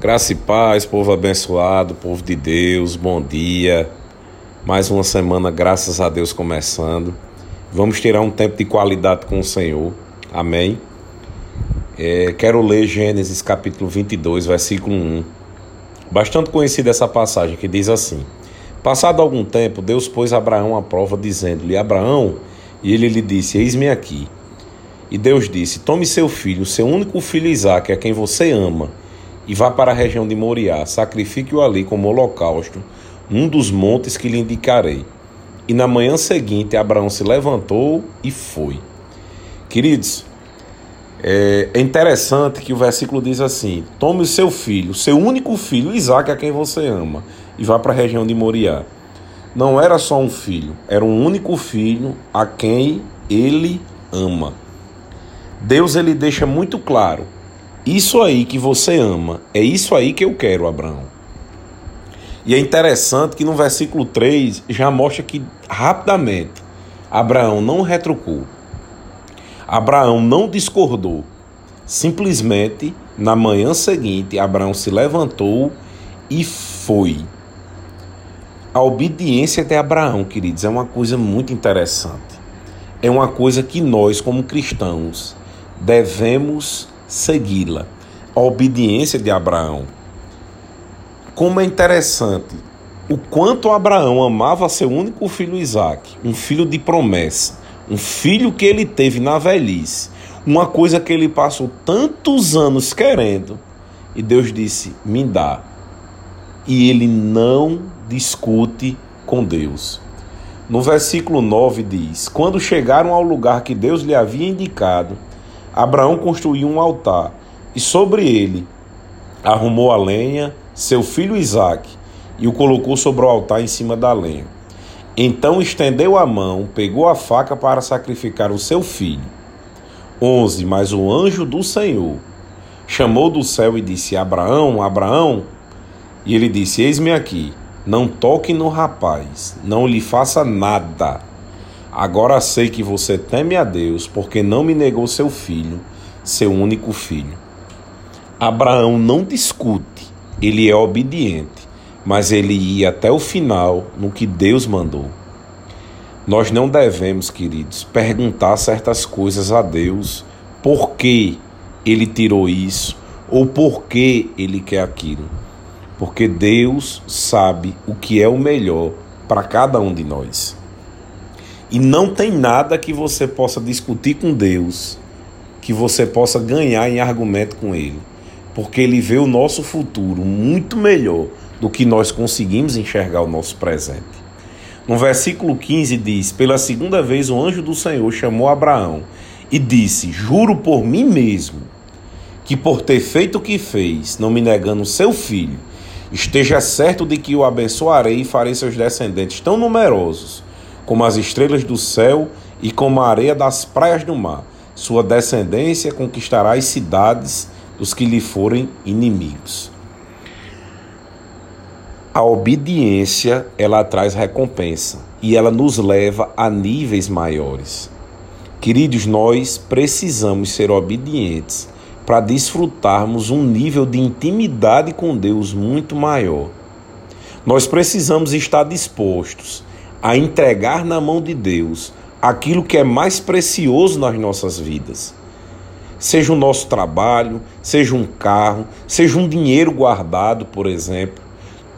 Graça e paz, povo abençoado, povo de Deus, bom dia. Mais uma semana, graças a Deus, começando. Vamos tirar um tempo de qualidade com o Senhor. Amém. É, quero ler Gênesis capítulo 22, versículo 1. Bastante conhecida essa passagem que diz assim: Passado algum tempo, Deus pôs Abraão à prova, dizendo-lhe: Abraão, e ele lhe disse: Eis-me aqui. E Deus disse: Tome seu filho, seu único filho Isaque, a quem você ama e vá para a região de Moriá, sacrifique-o ali como holocausto, num dos montes que lhe indicarei. E na manhã seguinte, Abraão se levantou e foi. Queridos, é, é interessante que o versículo diz assim: Tome o seu filho, seu único filho, Isaac, a quem você ama, e vá para a região de Moriá. Não era só um filho, era um único filho a quem ele ama. Deus ele deixa muito claro isso aí que você ama, é isso aí que eu quero, Abraão. E é interessante que no versículo 3 já mostra que rapidamente Abraão não retrucou. Abraão não discordou. Simplesmente, na manhã seguinte, Abraão se levantou e foi. A obediência de Abraão, queridos, é uma coisa muito interessante. É uma coisa que nós, como cristãos, devemos segui-la. A obediência de Abraão. Como é interessante o quanto Abraão amava seu único filho Isaac, um filho de promessa, um filho que ele teve na velhice, uma coisa que ele passou tantos anos querendo, e Deus disse: Me dá. E ele não discute com Deus. No versículo 9 diz: Quando chegaram ao lugar que Deus lhe havia indicado, Abraão construiu um altar e sobre ele arrumou a lenha, seu filho Isaque, e o colocou sobre o altar em cima da lenha. Então estendeu a mão, pegou a faca para sacrificar o seu filho. 11. Mas o anjo do Senhor chamou do céu e disse: Abraão, Abraão. E ele disse: Eis-me aqui. Não toque no rapaz, não lhe faça nada. Agora sei que você teme a Deus, porque não me negou seu filho, seu único filho. Abraão não discute, ele é obediente, mas ele ia até o final no que Deus mandou. Nós não devemos, queridos, perguntar certas coisas a Deus, por que ele tirou isso ou por que ele quer aquilo. Porque Deus sabe o que é o melhor para cada um de nós. E não tem nada que você possa discutir com Deus, que você possa ganhar em argumento com Ele, porque Ele vê o nosso futuro muito melhor do que nós conseguimos enxergar o nosso presente. No versículo 15 diz: Pela segunda vez o anjo do Senhor chamou Abraão e disse: Juro por mim mesmo que por ter feito o que fez, não me negando seu filho, esteja certo de que o abençoarei e farei seus descendentes tão numerosos como as estrelas do céu e como a areia das praias do mar. Sua descendência conquistará as cidades dos que lhe forem inimigos. A obediência, ela traz recompensa e ela nos leva a níveis maiores. Queridos, nós precisamos ser obedientes para desfrutarmos um nível de intimidade com Deus muito maior. Nós precisamos estar dispostos a entregar na mão de Deus aquilo que é mais precioso nas nossas vidas. Seja o nosso trabalho, seja um carro, seja um dinheiro guardado, por exemplo,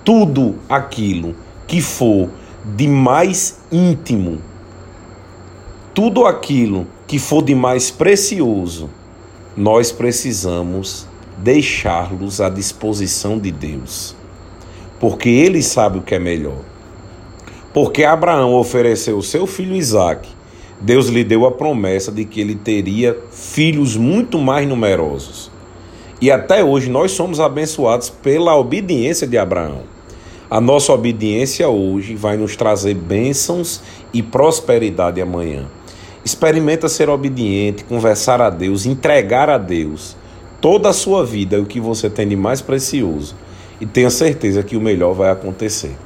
tudo aquilo que for de mais íntimo, tudo aquilo que for de mais precioso, nós precisamos deixá-los à disposição de Deus, porque Ele sabe o que é melhor. Porque Abraão ofereceu seu filho Isaque, Deus lhe deu a promessa de que ele teria filhos muito mais numerosos. E até hoje nós somos abençoados pela obediência de Abraão. A nossa obediência hoje vai nos trazer bênçãos e prosperidade amanhã. Experimenta ser obediente, conversar a Deus, entregar a Deus toda a sua vida, é o que você tem de mais precioso. E tenha certeza que o melhor vai acontecer.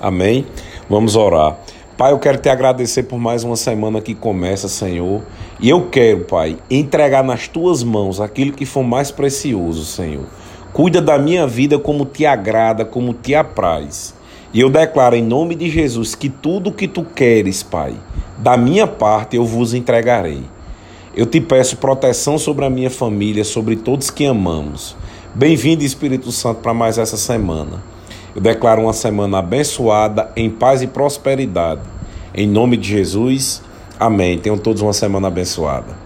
Amém? Vamos orar. Pai, eu quero te agradecer por mais uma semana que começa, Senhor. E eu quero, Pai, entregar nas tuas mãos aquilo que for mais precioso, Senhor. Cuida da minha vida como te agrada, como te apraz. E eu declaro em nome de Jesus que tudo que tu queres, Pai, da minha parte eu vos entregarei. Eu te peço proteção sobre a minha família, sobre todos que amamos. Bem-vindo, Espírito Santo, para mais essa semana. Eu declaro uma semana abençoada, em paz e prosperidade. Em nome de Jesus, amém. Tenham todos uma semana abençoada.